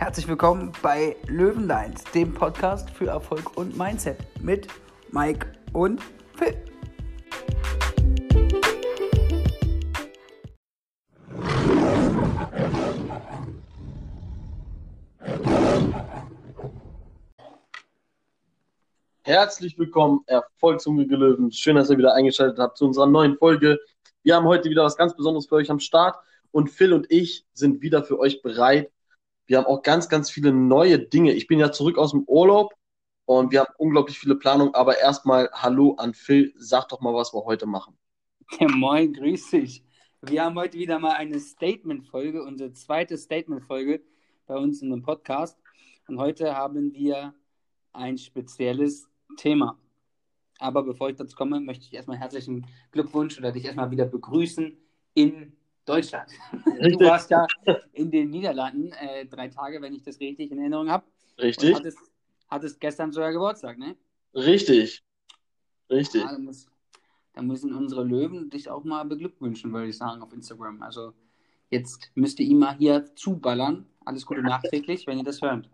Herzlich willkommen bei Löwenlines, dem Podcast für Erfolg und Mindset mit Mike und Phil. Herzlich willkommen, erfolgshungrige Löwen. Schön, dass ihr wieder eingeschaltet habt zu unserer neuen Folge. Wir haben heute wieder was ganz Besonderes für euch am Start und Phil und ich sind wieder für euch bereit. Wir haben auch ganz, ganz viele neue Dinge. Ich bin ja zurück aus dem Urlaub und wir haben unglaublich viele Planungen. Aber erstmal Hallo an Phil. Sag doch mal, was wir heute machen. Ja, moin, grüß dich. Wir haben heute wieder mal eine Statement-Folge, unsere zweite Statement-Folge bei uns in dem Podcast. Und heute haben wir ein spezielles Thema. Aber bevor ich dazu komme, möchte ich erstmal herzlichen Glückwunsch oder dich erstmal wieder begrüßen in Deutschland. Richtig. Du warst ja in den Niederlanden äh, drei Tage, wenn ich das richtig in Erinnerung habe. Richtig. Und hattest, hattest gestern sogar Geburtstag, ne? Richtig. Richtig. Ja, da, muss, da müssen unsere Löwen dich auch mal beglückwünschen, würde ich sagen, auf Instagram. Also jetzt müsst ihr ihm mal hier zuballern. Alles Gute nachträglich, wenn ihr das hört.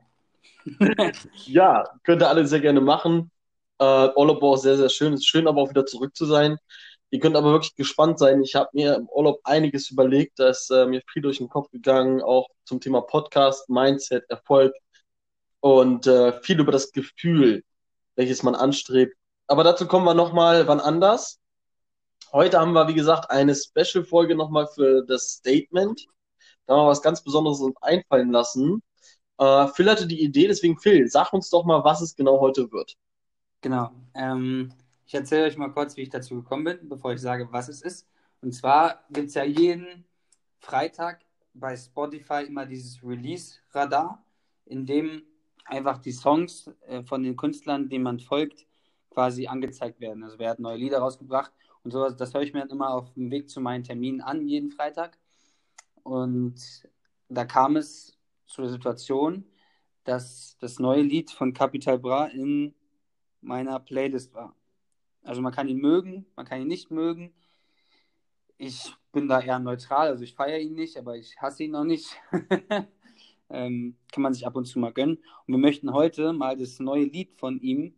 ja, könnt ihr alle sehr gerne machen. Äh, auch sehr, sehr schön. Es ist schön, aber auch wieder zurück zu sein. Ihr könnt aber wirklich gespannt sein. Ich habe mir im Urlaub einiges überlegt. Da ist äh, mir viel durch den Kopf gegangen, auch zum Thema Podcast, Mindset, Erfolg und äh, viel über das Gefühl, welches man anstrebt. Aber dazu kommen wir nochmal wann anders. Heute haben wir, wie gesagt, eine Special-Folge nochmal für das Statement. Da haben wir was ganz Besonderes uns einfallen lassen. Äh, Phil hatte die Idee, deswegen Phil, sag uns doch mal, was es genau heute wird. Genau. Ähm, ich erzähle euch mal kurz, wie ich dazu gekommen bin, bevor ich sage, was es ist. Und zwar gibt es ja jeden Freitag bei Spotify immer dieses Release-Radar, in dem einfach die Songs äh, von den Künstlern, denen man folgt, quasi angezeigt werden. Also wer hat neue Lieder rausgebracht und sowas. Das höre ich mir dann immer auf dem Weg zu meinen Terminen an, jeden Freitag. Und da kam es zu der Situation, dass das neue Lied von Capital Bra in meiner Playlist war. Also man kann ihn mögen, man kann ihn nicht mögen. Ich bin da eher neutral, also ich feiere ihn nicht, aber ich hasse ihn auch nicht. ähm, kann man sich ab und zu mal gönnen. Und wir möchten heute mal das neue Lied von ihm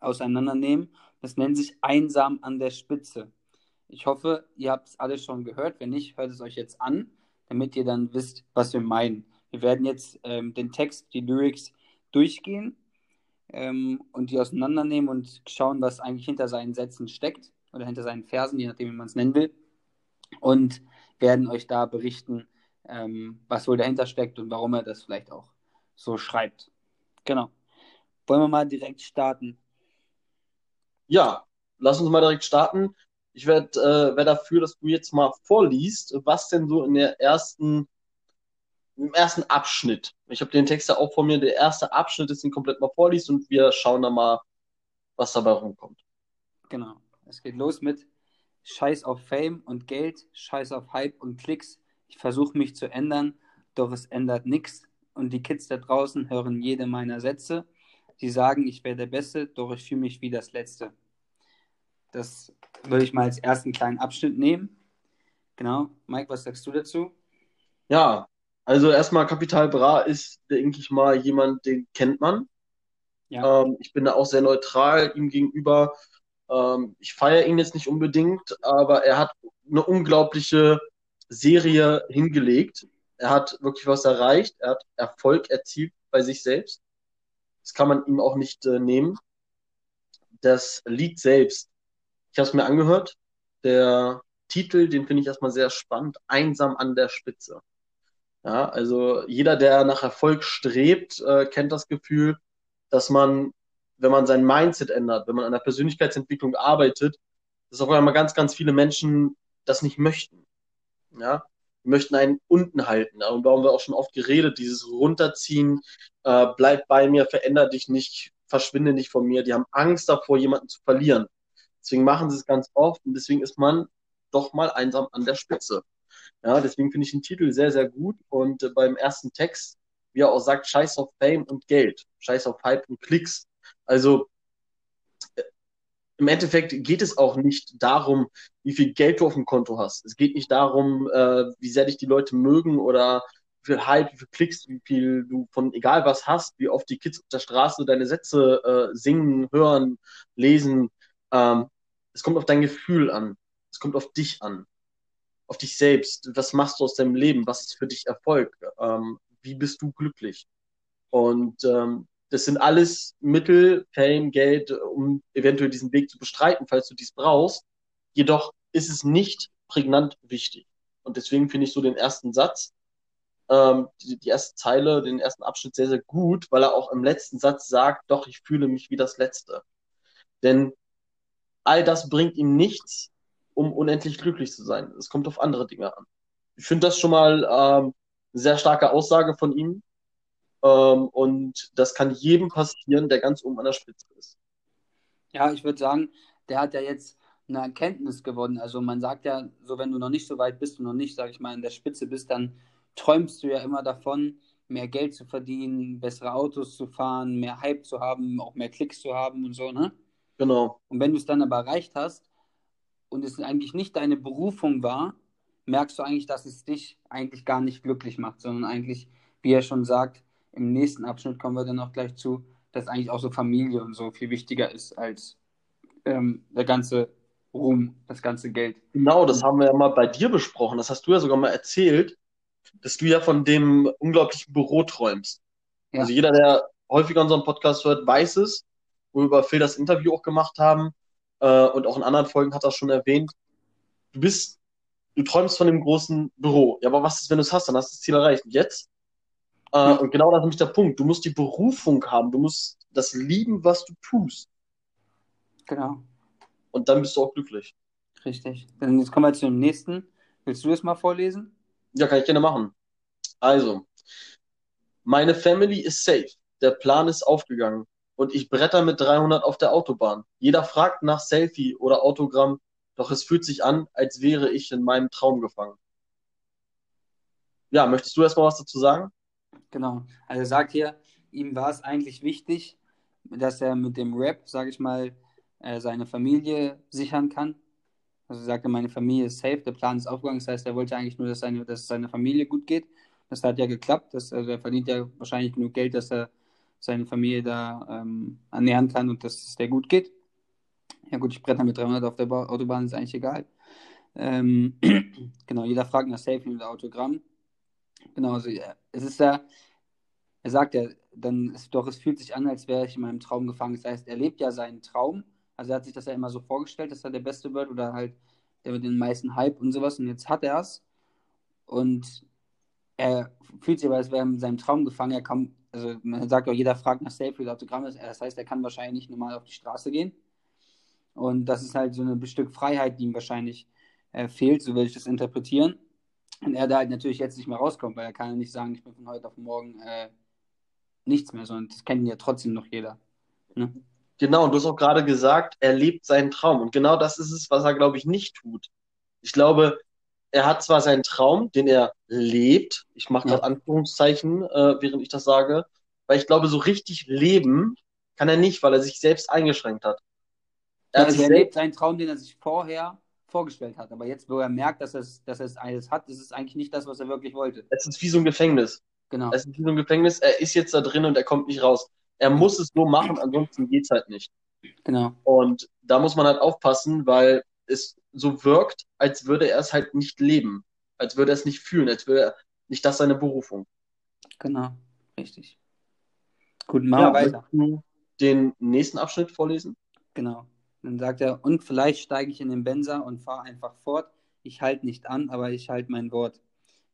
auseinandernehmen. Das nennt sich Einsam an der Spitze. Ich hoffe, ihr habt es alle schon gehört. Wenn nicht, hört es euch jetzt an, damit ihr dann wisst, was wir meinen. Wir werden jetzt ähm, den Text, die Lyrics durchgehen ähm, und die auseinandernehmen und schauen, was eigentlich hinter seinen Sätzen steckt oder hinter seinen Versen, je nachdem, wie man es nennen will. Und werden euch da berichten, ähm, was wohl dahinter steckt und warum er das vielleicht auch so schreibt. Genau. Wollen wir mal direkt starten? Ja, lass uns mal direkt starten. Ich werde äh, wär dafür, dass du jetzt mal vorliest, was denn so in der ersten im ersten Abschnitt. Ich habe den Text ja auch vor mir. Der erste Abschnitt ist den komplett mal vorliest und wir schauen dann mal, was dabei rumkommt. Genau. Es geht los mit Scheiß auf Fame und Geld, Scheiß auf Hype und Klicks. Ich versuche mich zu ändern, doch es ändert nichts. Und die Kids da draußen hören jede meiner Sätze. Sie sagen, ich wäre der Beste, doch ich fühle mich wie das Letzte. Das würde ich mal als ersten kleinen Abschnitt nehmen. Genau. Mike, was sagst du dazu? Ja, also erstmal Kapital Bra ist, denke ich mal, jemand, den kennt man. Ja. Ähm, ich bin da auch sehr neutral ihm gegenüber. Ähm, ich feiere ihn jetzt nicht unbedingt, aber er hat eine unglaubliche Serie hingelegt. Er hat wirklich was erreicht. Er hat Erfolg erzielt bei sich selbst. Das kann man ihm auch nicht äh, nehmen. Das Lied selbst, ich habe es mir angehört. Der Titel, den finde ich erstmal sehr spannend. Einsam an der Spitze. Ja, also jeder, der nach Erfolg strebt, äh, kennt das Gefühl, dass man, wenn man sein Mindset ändert, wenn man an der Persönlichkeitsentwicklung arbeitet, dass auf einmal ganz, ganz viele Menschen das nicht möchten. Ja, die möchten einen unten halten. Ja? Und da haben wir auch schon oft geredet, dieses Runterziehen, äh, bleib bei mir, veränder dich nicht, verschwinde nicht von mir. Die haben Angst davor, jemanden zu verlieren. Deswegen machen sie es ganz oft und deswegen ist man doch mal einsam an der Spitze. Ja, deswegen finde ich den Titel sehr, sehr gut. Und äh, beim ersten Text, wie er auch sagt, Scheiß auf Fame und Geld, Scheiß auf Hype und Klicks. Also äh, im Endeffekt geht es auch nicht darum, wie viel Geld du auf dem Konto hast. Es geht nicht darum, äh, wie sehr dich die Leute mögen oder wie viel Hype, wie viel Klicks, wie viel du von egal was hast, wie oft die Kids auf der Straße deine Sätze äh, singen, hören, lesen. Ähm, es kommt auf dein Gefühl an. Es kommt auf dich an. Auf dich selbst. Was machst du aus deinem Leben? Was ist für dich Erfolg? Ähm, wie bist du glücklich? Und ähm, das sind alles Mittel, Fame, Geld, um eventuell diesen Weg zu bestreiten, falls du dies brauchst. Jedoch ist es nicht prägnant wichtig. Und deswegen finde ich so den ersten Satz, ähm, die, die erste Zeile, den ersten Abschnitt sehr, sehr gut, weil er auch im letzten Satz sagt, doch, ich fühle mich wie das Letzte. Denn all das bringt ihm nichts, um unendlich glücklich zu sein. Es kommt auf andere Dinge an. Ich finde das schon mal ähm, eine sehr starke Aussage von ihm. Ähm, und das kann jedem passieren, der ganz oben an der Spitze ist. Ja, ich würde sagen, der hat ja jetzt eine Erkenntnis gewonnen. Also man sagt ja, so wenn du noch nicht so weit bist und noch nicht, sag ich mal, in der Spitze bist, dann träumst du ja immer davon, mehr Geld zu verdienen, bessere Autos zu fahren, mehr Hype zu haben, auch mehr Klicks zu haben und so, ne? Genau. Und wenn du es dann aber erreicht hast und es eigentlich nicht deine Berufung war, merkst du eigentlich, dass es dich eigentlich gar nicht glücklich macht, sondern eigentlich, wie er schon sagt, im nächsten Abschnitt kommen wir dann auch gleich zu, dass eigentlich auch so Familie und so viel wichtiger ist als ähm, der ganze Ruhm, das ganze Geld. Genau, das haben wir ja mal bei dir besprochen. Das hast du ja sogar mal erzählt, dass du ja von dem unglaublichen Büro träumst. Ja. Also jeder, der häufiger unseren Podcast hört, weiß es, wo wir über Phil das Interview auch gemacht haben äh, und auch in anderen Folgen hat er schon erwähnt. Du bist, du träumst von dem großen Büro. Ja, aber was ist, wenn du es hast? Dann hast du das Ziel erreicht. Jetzt? Äh, ja. Und genau das ist nämlich der Punkt. Du musst die Berufung haben. Du musst das lieben, was du tust. Genau. Und dann bist du auch glücklich. Richtig. Dann jetzt kommen wir zu dem nächsten. Willst du es mal vorlesen? Ja, kann ich gerne machen. Also, meine Family ist safe. Der Plan ist aufgegangen. Und ich bretter mit 300 auf der Autobahn. Jeder fragt nach Selfie oder Autogramm, doch es fühlt sich an, als wäre ich in meinem Traum gefangen. Ja, möchtest du erstmal was dazu sagen? Genau. Also er sagt hier, ihm war es eigentlich wichtig, dass er mit dem Rap, sage ich mal, äh, seine Familie sichern kann. Also er sagte, meine Familie ist safe, der Plan ist aufgegangen. Das heißt, er wollte eigentlich nur, dass seine, dass seine Familie gut geht. Das hat ja geklappt. Das, also er verdient ja wahrscheinlich genug Geld, dass er seine Familie da ähm, ernähren kann und dass es der gut geht. Ja gut, ich bretter mit 300 auf der ba Autobahn, ist eigentlich egal. Ähm, genau, jeder fragt nach Selfie und Autogramm. Genau, also es ist ja, er sagt ja, dann ist doch, es fühlt sich an, als wäre ich in meinem Traum gefangen. Das heißt, er lebt ja seinen Traum also er hat sich das ja immer so vorgestellt, dass er der Beste wird oder halt der mit den meisten Hype und sowas. Und jetzt hat er es. Und er fühlt sich aber, als wäre er in seinem Traum gefangen. Er kann, also man sagt auch, jeder fragt nach Selfie oder Autogramm. Das heißt, er kann wahrscheinlich nicht normal auf die Straße gehen. Und das ist halt so ein Stück Freiheit, die ihm wahrscheinlich äh, fehlt, so würde ich das interpretieren. Und er da halt natürlich jetzt nicht mehr rauskommt, weil er kann ja nicht sagen, ich bin von heute auf morgen äh, nichts mehr, sondern das kennt ja trotzdem noch jeder. Ne? Genau, und du hast auch gerade gesagt, er lebt seinen Traum. Und genau das ist es, was er, glaube ich, nicht tut. Ich glaube, er hat zwar seinen Traum, den er lebt, ich mache gerade ja. Anführungszeichen, äh, während ich das sage, weil ich glaube, so richtig leben kann er nicht, weil er sich selbst eingeschränkt hat. Er, ja, also er lebt seinen Traum, den er sich vorher vorgestellt hat. Aber jetzt, wo er merkt, dass er es, dass er es alles hat, ist es eigentlich nicht das, was er wirklich wollte. Es ist wie so ein Gefängnis. Genau. Es ist wie so ein Gefängnis. Er ist jetzt da drin und er kommt nicht raus er muss es nur machen, ansonsten geht es halt nicht. Genau. Und da muss man halt aufpassen, weil es so wirkt, als würde er es halt nicht leben, als würde er es nicht fühlen, als würde er nicht das seine Berufung. Genau, richtig. Gut, machen ja, wir weiter. Du den nächsten Abschnitt vorlesen? Genau. Dann sagt er, und vielleicht steige ich in den Benzer und fahre einfach fort. Ich halte nicht an, aber ich halte mein Wort.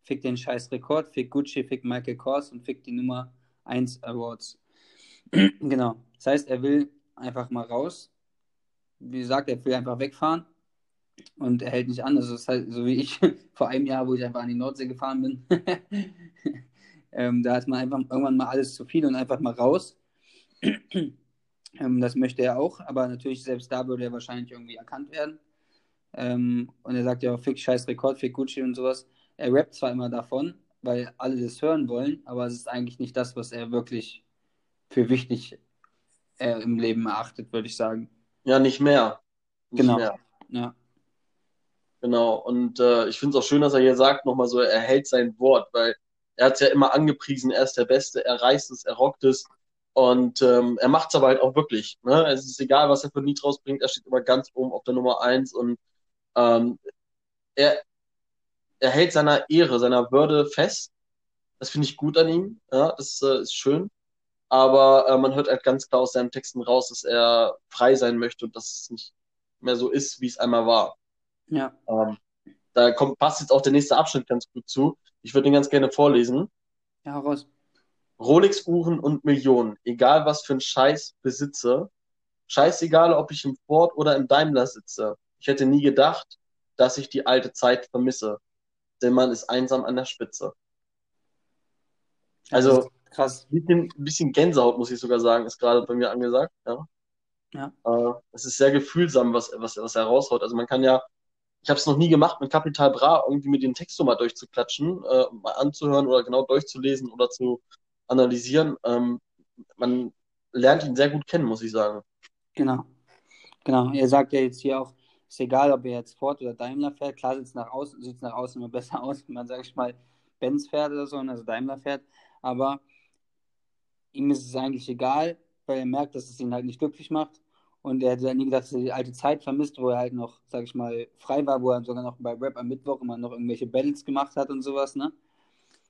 Fick den scheiß Rekord, fick Gucci, fick Michael Kors und fick die Nummer 1 Awards. genau. Das heißt, er will einfach mal raus. Wie gesagt, er will einfach wegfahren und er hält nicht an. Also, das ist halt so wie ich vor einem Jahr, wo ich einfach an die Nordsee gefahren bin. ähm, da ist man einfach irgendwann mal alles zu viel und einfach mal raus. ähm, das möchte er auch, aber natürlich selbst da würde er wahrscheinlich irgendwie erkannt werden. Ähm, und er sagt ja auch, fick scheiß Rekord, fick Gucci und sowas. Er rappt zwar immer davon, weil alle das hören wollen, aber es ist eigentlich nicht das, was er wirklich für wichtig äh, im Leben erachtet, würde ich sagen. Ja, nicht mehr. Nicht genau. Mehr. Ja. Genau. Und äh, ich finde es auch schön, dass er hier sagt, nochmal so, er hält sein Wort, weil er hat es ja immer angepriesen, er ist der Beste, er reißt es, er rockt es. Und ähm, er macht es aber halt auch wirklich. Ne? Es ist egal, was er für Lied rausbringt, er steht immer ganz oben auf der Nummer eins und ähm, er, er hält seiner Ehre, seiner Würde fest. Das finde ich gut an ihm. Ja, das äh, ist schön. Aber äh, man hört halt ganz klar aus seinen Texten raus, dass er frei sein möchte und dass es nicht mehr so ist, wie es einmal war. Ja. Ähm, da kommt, passt jetzt auch der nächste Abschnitt ganz gut zu. Ich würde den ganz gerne vorlesen. Ja, raus. Rolex-Uhren und Millionen, egal was für ein Scheiß besitze. Scheißegal, ob ich im Ford oder im Daimler sitze. Ich hätte nie gedacht, dass ich die alte Zeit vermisse. Denn man ist einsam an der Spitze. Also, krass. Ein bisschen, bisschen Gänsehaut, muss ich sogar sagen, ist gerade bei mir angesagt. Ja. ja. Äh, es ist sehr gefühlsam, was, was, was er raushaut. Also man kann ja ich habe es noch nie gemacht, mit Capital Bra irgendwie mit den Text so mal durchzuklatschen, äh, mal anzuhören oder genau durchzulesen oder zu analysieren. Ähm, man lernt ihn sehr gut kennen, muss ich sagen. Genau. Genau. Er sagt ja jetzt hier auch, ist egal, ob er jetzt Ford oder Daimler fährt. Klar sieht es nach nach außen immer besser aus, wenn man, sag ich mal, Benz fährt oder so, also Daimler fährt. Aber ihm ist es eigentlich egal, weil er merkt, dass es ihn halt nicht glücklich macht. Und er hat ja nie gedacht, dass er die alte Zeit vermisst, wo er halt noch, sag ich mal, frei war, wo er sogar noch bei Rap am Mittwoch immer noch irgendwelche Battles gemacht hat und sowas, ne?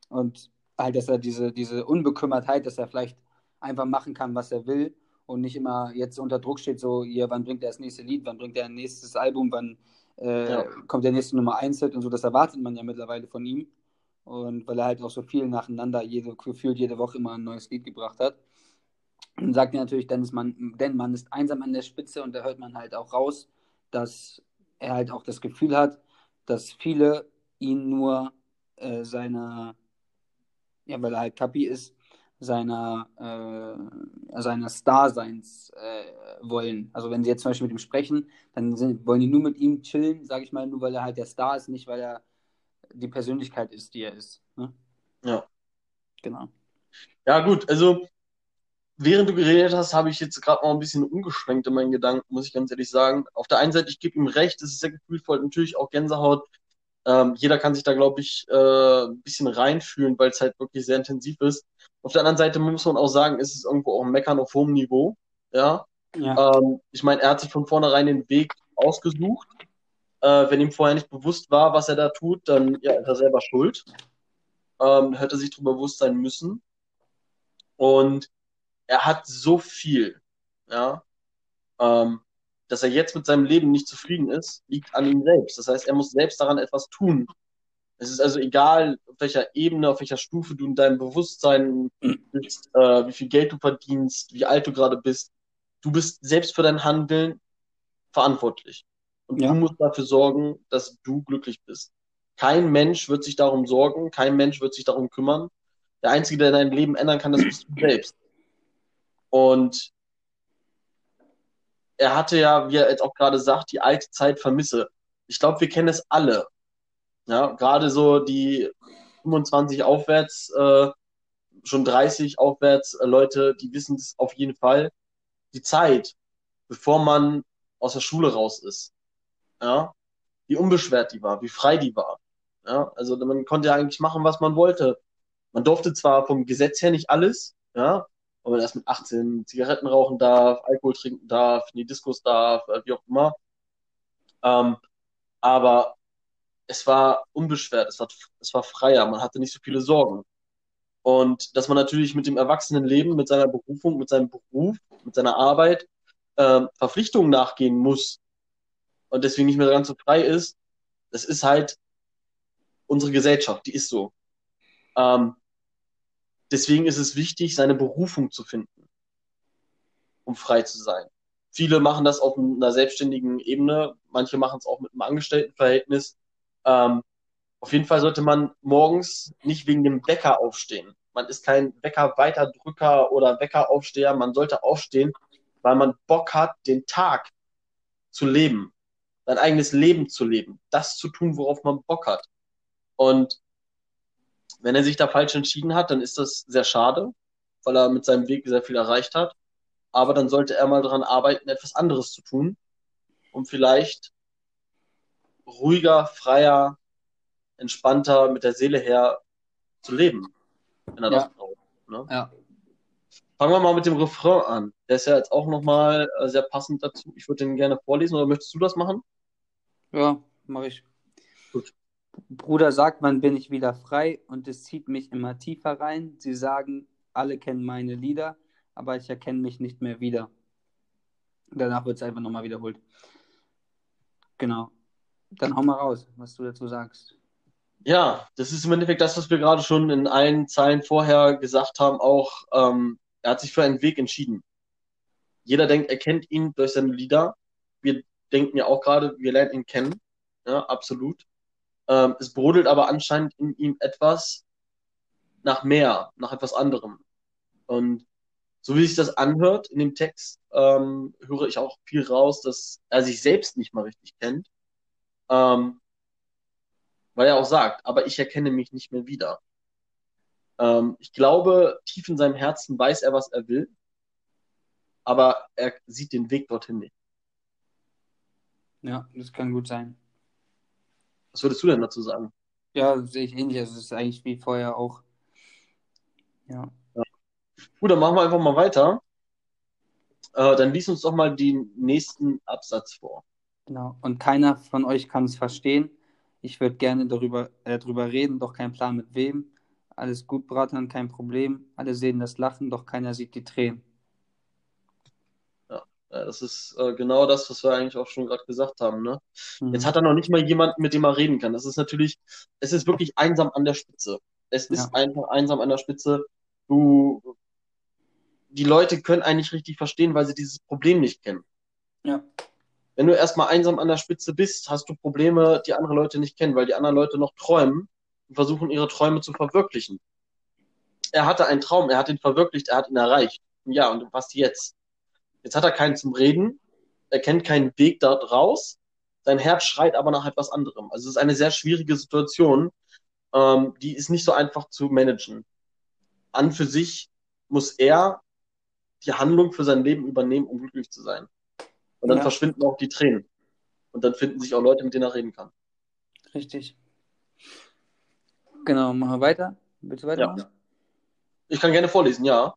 Und halt, dass er diese, diese Unbekümmertheit, dass er vielleicht einfach machen kann, was er will und nicht immer jetzt unter Druck steht, so, hier, wann bringt er das nächste Lied, wann bringt er ein nächstes Album, wann äh, ja. kommt der nächste Nummer 1 Hit und so, das erwartet man ja mittlerweile von ihm. Und weil er halt auch so viel nacheinander, jede, gefühlt jede Woche immer ein neues Lied gebracht hat. Und sagt er natürlich, denn man, denn man ist einsam an der Spitze und da hört man halt auch raus, dass er halt auch das Gefühl hat, dass viele ihn nur äh, seiner, ja, weil er halt Kapi ist, seiner, äh, seines Daseins äh, wollen. Also wenn sie jetzt zum Beispiel mit ihm sprechen, dann sind, wollen die nur mit ihm chillen, sage ich mal, nur weil er halt der Star ist, nicht weil er die Persönlichkeit ist, die er ist. Ne? Ja. Genau. Ja, gut, also während du geredet hast, habe ich jetzt gerade mal ein bisschen umgeschwenkt in meinen Gedanken, muss ich ganz ehrlich sagen. Auf der einen Seite, ich gebe ihm recht, es ist sehr gefühlvoll, natürlich auch Gänsehaut. Ähm, jeder kann sich da, glaube ich, äh, ein bisschen reinfühlen, weil es halt wirklich sehr intensiv ist. Auf der anderen Seite muss man auch sagen, ist es irgendwo auch ein Meckern auf hohem Niveau. Ja. ja. Ähm, ich meine, er hat sich von vornherein den Weg ausgesucht. Äh, wenn ihm vorher nicht bewusst war, was er da tut, dann ja, ist er selber schuld. Ähm, hätte sich darüber bewusst sein müssen. Und er hat so viel, ja, ähm, dass er jetzt mit seinem Leben nicht zufrieden ist, liegt an ihm selbst. Das heißt, er muss selbst daran etwas tun. Es ist also egal, auf welcher Ebene, auf welcher Stufe du in deinem Bewusstsein bist, äh, wie viel Geld du verdienst, wie alt du gerade bist. Du bist selbst für dein Handeln verantwortlich. Und ja. du musst dafür sorgen, dass du glücklich bist. Kein Mensch wird sich darum sorgen, kein Mensch wird sich darum kümmern. Der Einzige, der dein Leben ändern kann, das bist du selbst. Und er hatte ja, wie er jetzt auch gerade sagt, die alte Zeit vermisse. Ich glaube, wir kennen es alle. Ja, gerade so die 25 aufwärts, äh, schon 30 aufwärts äh, Leute, die wissen es auf jeden Fall. Die Zeit, bevor man aus der Schule raus ist, ja, wie unbeschwert die war, wie frei die war. Ja, also man konnte ja eigentlich machen, was man wollte. Man durfte zwar vom Gesetz her nicht alles, ja, ob man erst mit 18 Zigaretten rauchen darf, Alkohol trinken darf, in die Diskos darf, äh, wie auch immer. Ähm, aber es war unbeschwert, es war, es war freier, man hatte nicht so viele Sorgen. Und dass man natürlich mit dem Erwachsenenleben, mit seiner Berufung, mit seinem Beruf, mit seiner Arbeit äh, Verpflichtungen nachgehen muss und deswegen nicht mehr ganz so frei ist, das ist halt unsere Gesellschaft, die ist so. Ähm, Deswegen ist es wichtig, seine Berufung zu finden, um frei zu sein. Viele machen das auf einer selbstständigen Ebene, manche machen es auch mit einem Angestelltenverhältnis. Ähm, auf jeden Fall sollte man morgens nicht wegen dem Wecker aufstehen. Man ist kein Wecker-Weiterdrücker oder Weckeraufsteher. Man sollte aufstehen, weil man Bock hat, den Tag zu leben, sein eigenes Leben zu leben, das zu tun, worauf man Bock hat. Und wenn er sich da falsch entschieden hat, dann ist das sehr schade, weil er mit seinem Weg sehr viel erreicht hat. Aber dann sollte er mal daran arbeiten, etwas anderes zu tun, um vielleicht ruhiger, freier, entspannter mit der Seele her zu leben. wenn er ja. das braucht. Ne? Ja. Fangen wir mal mit dem Refrain an. Der ist ja jetzt auch nochmal äh, sehr passend dazu. Ich würde den gerne vorlesen, oder möchtest du das machen? Ja, mache ich. Bruder sagt, wann bin ich wieder frei und es zieht mich immer tiefer rein. Sie sagen, alle kennen meine Lieder, aber ich erkenne mich nicht mehr wieder. Danach wird es einfach nochmal wiederholt. Genau. Dann hau mal raus, was du dazu sagst. Ja, das ist im Endeffekt das, was wir gerade schon in allen Zeilen vorher gesagt haben. Auch ähm, er hat sich für einen Weg entschieden. Jeder denkt, er kennt ihn durch seine Lieder. Wir denken ja auch gerade, wir lernen ihn kennen. Ja, absolut. Ähm, es brodelt aber anscheinend in ihm etwas nach mehr, nach etwas anderem. Und so wie sich das anhört in dem Text, ähm, höre ich auch viel raus, dass er sich selbst nicht mal richtig kennt. Ähm, weil er auch sagt, aber ich erkenne mich nicht mehr wieder. Ähm, ich glaube, tief in seinem Herzen weiß er, was er will, aber er sieht den Weg dorthin nicht. Ja, das kann gut sein. Was würdest du denn dazu sagen? Ja, sehe ich ähnlich. Also es ist eigentlich wie vorher auch. Ja. ja. Gut, dann machen wir einfach mal weiter. Äh, dann lies uns doch mal den nächsten Absatz vor. Genau. Und keiner von euch kann es verstehen. Ich würde gerne darüber, äh, darüber reden, doch kein Plan mit wem. Alles gut, Bratan, kein Problem. Alle sehen das Lachen, doch keiner sieht die Tränen. Ja, das ist äh, genau das, was wir eigentlich auch schon gerade gesagt haben. Ne? Mhm. Jetzt hat er noch nicht mal jemanden, mit dem er reden kann. Das ist natürlich, es ist wirklich einsam an der Spitze. Es ist ja. einfach einsam an der Spitze. Du, die Leute können eigentlich richtig verstehen, weil sie dieses Problem nicht kennen. Ja wenn du erstmal einsam an der Spitze bist, hast du Probleme, die andere Leute nicht kennen, weil die anderen Leute noch träumen und versuchen, ihre Träume zu verwirklichen. Er hatte einen Traum, er hat ihn verwirklicht, er hat ihn erreicht. Ja, und was jetzt? Jetzt hat er keinen zum Reden, er kennt keinen Weg da raus, sein Herz schreit aber nach etwas anderem. Also es ist eine sehr schwierige Situation, ähm, die ist nicht so einfach zu managen. An für sich muss er die Handlung für sein Leben übernehmen, um glücklich zu sein. Und dann ja. verschwinden auch die Tränen. Und dann finden sich auch Leute, mit denen er reden kann. Richtig. Genau, machen wir weiter. Willst du weitermachen? Ja. Ich kann gerne vorlesen, ja.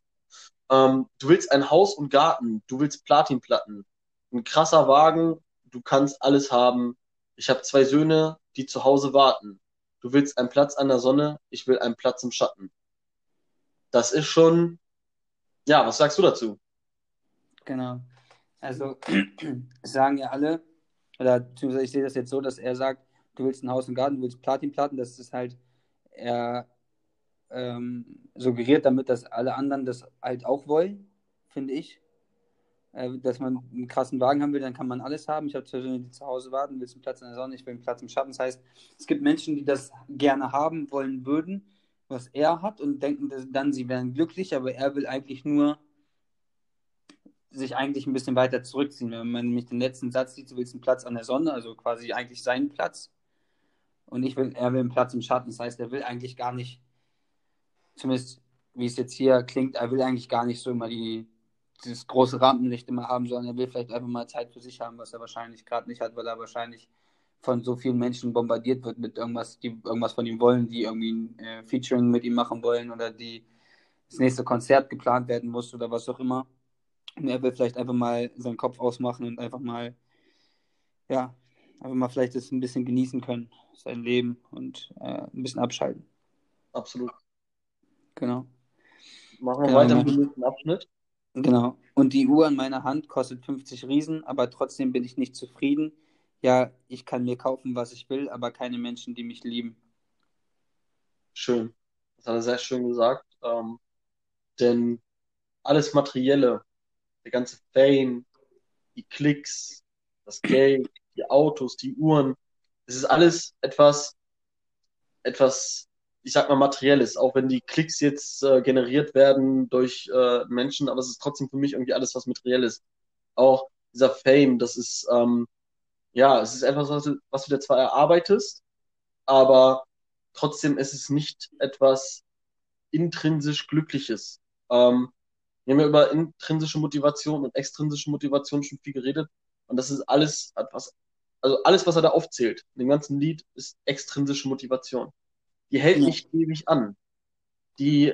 Ähm, du willst ein Haus und Garten, du willst Platinplatten, ein krasser Wagen, du kannst alles haben. Ich habe zwei Söhne, die zu Hause warten. Du willst einen Platz an der Sonne, ich will einen Platz im Schatten. Das ist schon, ja, was sagst du dazu? Genau. Also sagen ja alle, oder ich sehe das jetzt so, dass er sagt, du willst ein Haus und Garten, du willst Platinplatten, das ist halt, er ähm, suggeriert damit, dass alle anderen das halt auch wollen, finde ich. Äh, dass man einen krassen Wagen haben will, dann kann man alles haben. Ich habe zwei Söhne, die zu Hause warten, willst einen Platz in der Sonne, ich will einen Platz im Schatten. Das heißt, es gibt Menschen, die das gerne haben wollen würden, was er hat und denken dann, sie wären glücklich, aber er will eigentlich nur sich eigentlich ein bisschen weiter zurückziehen. Wenn man nämlich den letzten Satz sieht, du willst einen Platz an der Sonne, also quasi eigentlich seinen Platz. Und ich will, er will einen Platz im Schatten. Das heißt, er will eigentlich gar nicht, zumindest wie es jetzt hier klingt, er will eigentlich gar nicht so immer die, dieses große Rampenlicht immer haben, sondern er will vielleicht einfach mal Zeit für sich haben, was er wahrscheinlich gerade nicht hat, weil er wahrscheinlich von so vielen Menschen bombardiert wird mit irgendwas, die irgendwas von ihm wollen, die irgendwie ein äh, Featuring mit ihm machen wollen oder die das nächste Konzert geplant werden muss oder was auch immer. Und er will vielleicht einfach mal seinen Kopf ausmachen und einfach mal, ja, einfach mal vielleicht das ein bisschen genießen können, sein Leben und äh, ein bisschen abschalten. Absolut. Genau. Machen wir genau, weiter mit dem nächsten Abschnitt. Genau. Und die Uhr an meiner Hand kostet 50 Riesen, aber trotzdem bin ich nicht zufrieden. Ja, ich kann mir kaufen, was ich will, aber keine Menschen, die mich lieben. Schön. Das hat er sehr schön gesagt. Ähm, denn alles Materielle der ganze Fame, die Klicks, das Geld, die Autos, die Uhren, es ist alles etwas, etwas, ich sag mal, materielles, auch wenn die Klicks jetzt äh, generiert werden durch äh, Menschen, aber es ist trotzdem für mich irgendwie alles was materielles. Auch dieser Fame, das ist, ähm, ja, es ist etwas, was du, was du dir zwar erarbeitest, aber trotzdem ist es nicht etwas intrinsisch Glückliches. Ähm, wir haben ja über intrinsische Motivation und extrinsische Motivation schon viel geredet. Und das ist alles etwas, also alles, was er da aufzählt, in dem ganzen Lied, ist extrinsische Motivation. Die hält ja. nicht ewig an. die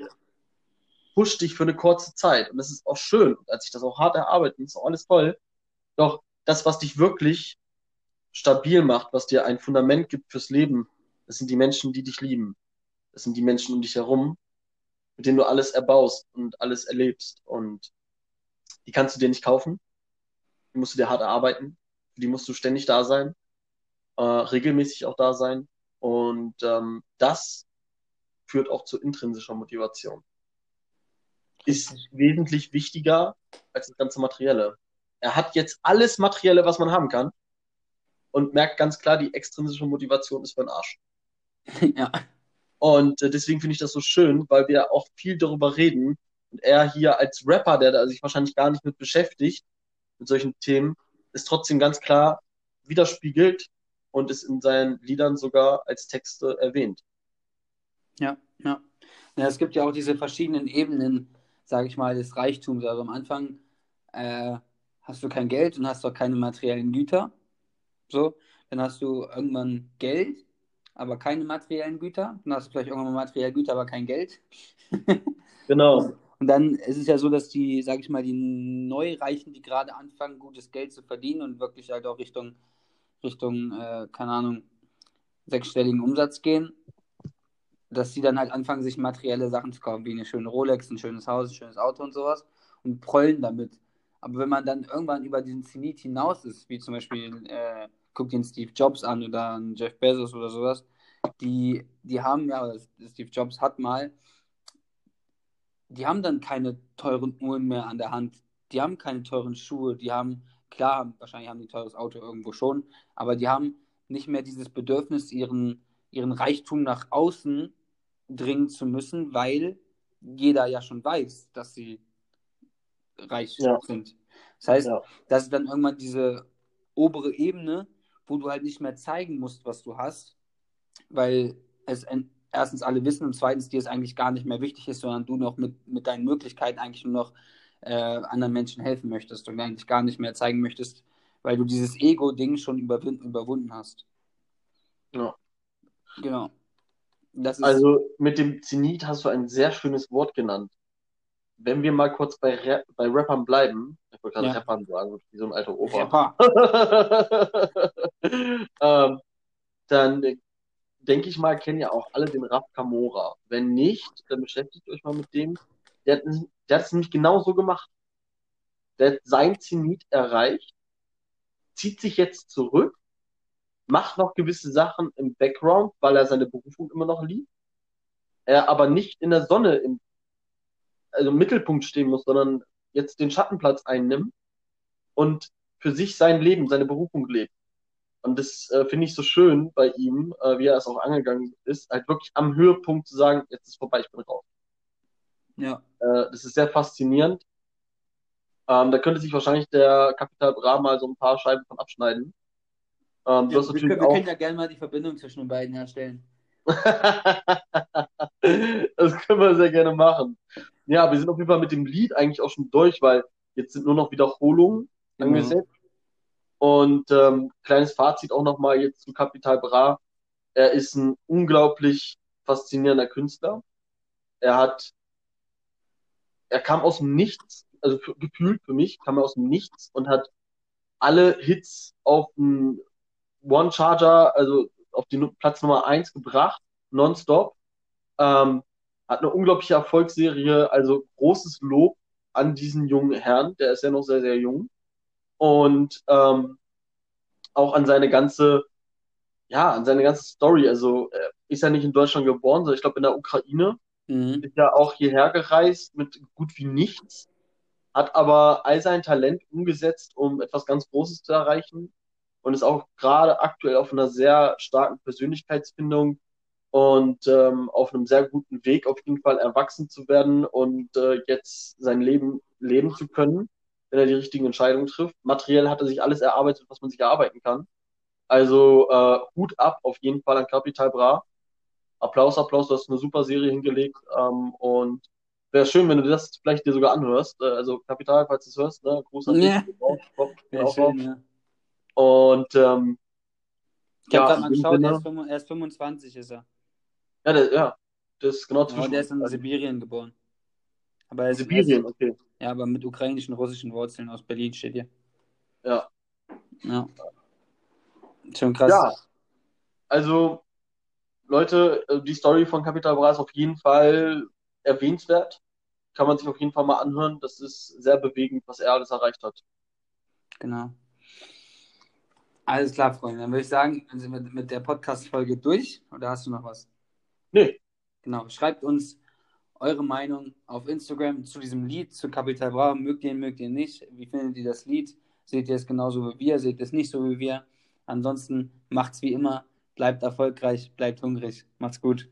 pusht dich für eine kurze Zeit. Und das ist auch schön. Und als ich das auch hart erarbeite, ist auch alles toll. Doch das, was dich wirklich stabil macht, was dir ein Fundament gibt fürs Leben, das sind die Menschen, die dich lieben. Das sind die Menschen um dich herum, mit denen du alles erbaust und alles erlebst. Und die kannst du dir nicht kaufen. Die musst du dir hart erarbeiten. Für die musst du ständig da sein, äh, regelmäßig auch da sein. Und ähm, das führt auch zu intrinsischer Motivation. Ist wesentlich wichtiger als das ganze Materielle. Er hat jetzt alles Materielle, was man haben kann, und merkt ganz klar, die extrinsische Motivation ist für den Arsch. Ja. Und äh, deswegen finde ich das so schön, weil wir auch viel darüber reden. Und er hier als Rapper, der da sich wahrscheinlich gar nicht mit beschäftigt, mit solchen Themen, ist trotzdem ganz klar widerspiegelt und ist in seinen Liedern sogar als Texte erwähnt. Ja, ja. ja es gibt ja auch diese verschiedenen Ebenen, sage ich mal, des Reichtums. Also am Anfang äh, hast du kein Geld und hast auch keine materiellen Güter. So, dann hast du irgendwann Geld, aber keine materiellen Güter. Dann hast du vielleicht irgendwann materielle Güter, aber kein Geld. genau. Und dann ist es ja so, dass die, sage ich mal, die Neureichen, die gerade anfangen, gutes Geld zu verdienen und wirklich halt auch Richtung, Richtung, äh, keine Ahnung, sechsstelligen Umsatz gehen, dass sie dann halt anfangen, sich materielle Sachen zu kaufen, wie eine schöne Rolex, ein schönes Haus, ein schönes Auto und sowas und prollen damit. Aber wenn man dann irgendwann über diesen Zenit hinaus ist, wie zum Beispiel äh, guck den Steve Jobs an oder einen Jeff Bezos oder sowas, die, die haben ja, Steve Jobs hat mal, die haben dann keine teuren Uhren mehr an der Hand, die haben keine teuren Schuhe, die haben, klar, wahrscheinlich haben die ein teures Auto irgendwo schon, aber die haben nicht mehr dieses Bedürfnis, ihren, ihren Reichtum nach außen dringen zu müssen, weil jeder ja schon weiß, dass sie reich ja. sind. Das heißt, ja. das ist dann irgendwann diese obere Ebene, wo du halt nicht mehr zeigen musst, was du hast, weil es erstens alle wissen und zweitens dir es eigentlich gar nicht mehr wichtig ist, sondern du noch mit, mit deinen Möglichkeiten eigentlich nur noch äh, anderen Menschen helfen möchtest und eigentlich gar nicht mehr zeigen möchtest, weil du dieses Ego-Ding schon überwunden hast. Ja. Genau. also mit dem Zenit hast du ein sehr schönes Wort genannt. Wenn wir mal kurz bei, Ra bei Rappern bleiben, ich wollte gerade ja. Rappern sagen, wie so ein alter Opa. ähm, dann denke ich mal, kennen ja auch alle den Raf Kamora. Wenn nicht, dann beschäftigt euch mal mit dem. Der hat, der hat es nämlich genau so gemacht. Der hat sein Zenit erreicht, zieht sich jetzt zurück, macht noch gewisse Sachen im Background, weil er seine Berufung immer noch liebt. Er aber nicht in der Sonne im, also im Mittelpunkt stehen muss, sondern jetzt den Schattenplatz einnimmt und für sich sein Leben, seine Berufung lebt. Und das äh, finde ich so schön bei ihm, äh, wie er es auch angegangen ist, halt wirklich am Höhepunkt zu sagen, jetzt ist vorbei, ich bin raus. Ja. Äh, das ist sehr faszinierend. Ähm, da könnte sich wahrscheinlich der Kapital Bra mal so ein paar Scheiben von abschneiden. Ähm, ja, wir, können, wir auch... können ja gerne mal die Verbindung zwischen den beiden herstellen. das können wir sehr gerne machen. Ja, wir sind auf jeden Fall mit dem Lied eigentlich auch schon durch, weil jetzt sind nur noch Wiederholungen mhm. angesetzt. Und ähm, kleines Fazit auch nochmal jetzt zu Capital Bra. Er ist ein unglaublich faszinierender Künstler. Er hat, er kam aus dem Nichts, also gefühlt für mich, kam er aus dem Nichts und hat alle Hits auf den One Charger, also auf den Platz Nummer eins gebracht, nonstop. Ähm, hat eine unglaubliche Erfolgsserie, also großes Lob an diesen jungen Herrn, der ist ja noch sehr, sehr jung. Und ähm, auch an seine ganze, ja, an seine ganze Story. Also er ist ja nicht in Deutschland geboren, sondern ich glaube in der Ukraine. Mhm. Ist ja auch hierher gereist mit gut wie nichts, hat aber all sein Talent umgesetzt, um etwas ganz Großes zu erreichen und ist auch gerade aktuell auf einer sehr starken Persönlichkeitsfindung und ähm, auf einem sehr guten Weg auf jeden Fall erwachsen zu werden und äh, jetzt sein Leben leben zu können, wenn er die richtigen Entscheidungen trifft. Materiell hat er sich alles erarbeitet, was man sich erarbeiten kann. Also äh, Hut ab auf jeden Fall an Capital Bra. Applaus, Applaus, du hast eine super Serie hingelegt ähm, und wäre schön, wenn du das vielleicht dir sogar anhörst. Äh, also Kapital, falls du es hörst, ne? großartig. Ja. Ja, schön, ja. Und ähm, ich habe ja, gerade mal geschaut, er ist, 25, ist 25 ist er. Ja, der, ja. das genau zwischen. Ja, der ist in Sibirien geboren. Aber er ist, Sibirien, okay. Ja, aber mit ukrainischen, russischen Wurzeln aus Berlin steht hier. Ja. Ja. Schon krass. Ja. Also, Leute, äh, die Story von Capital Bra ist auf jeden Fall erwähnenswert. Kann man sich auf jeden Fall mal anhören. Das ist sehr bewegend, was er alles erreicht hat. Genau. Alles klar, Freunde. Dann würde ich sagen, sind wir mit der Podcast-Folge durch. Oder hast du noch was? Nee. Genau. Schreibt uns eure Meinung auf Instagram zu diesem Lied, zu Capital Bra. Mögt ihr, mögt ihr nicht? Wie findet ihr das Lied? Seht ihr es genauso wie wir? Seht ihr es nicht so wie wir? Ansonsten macht's wie immer. Bleibt erfolgreich, bleibt hungrig. Macht's gut.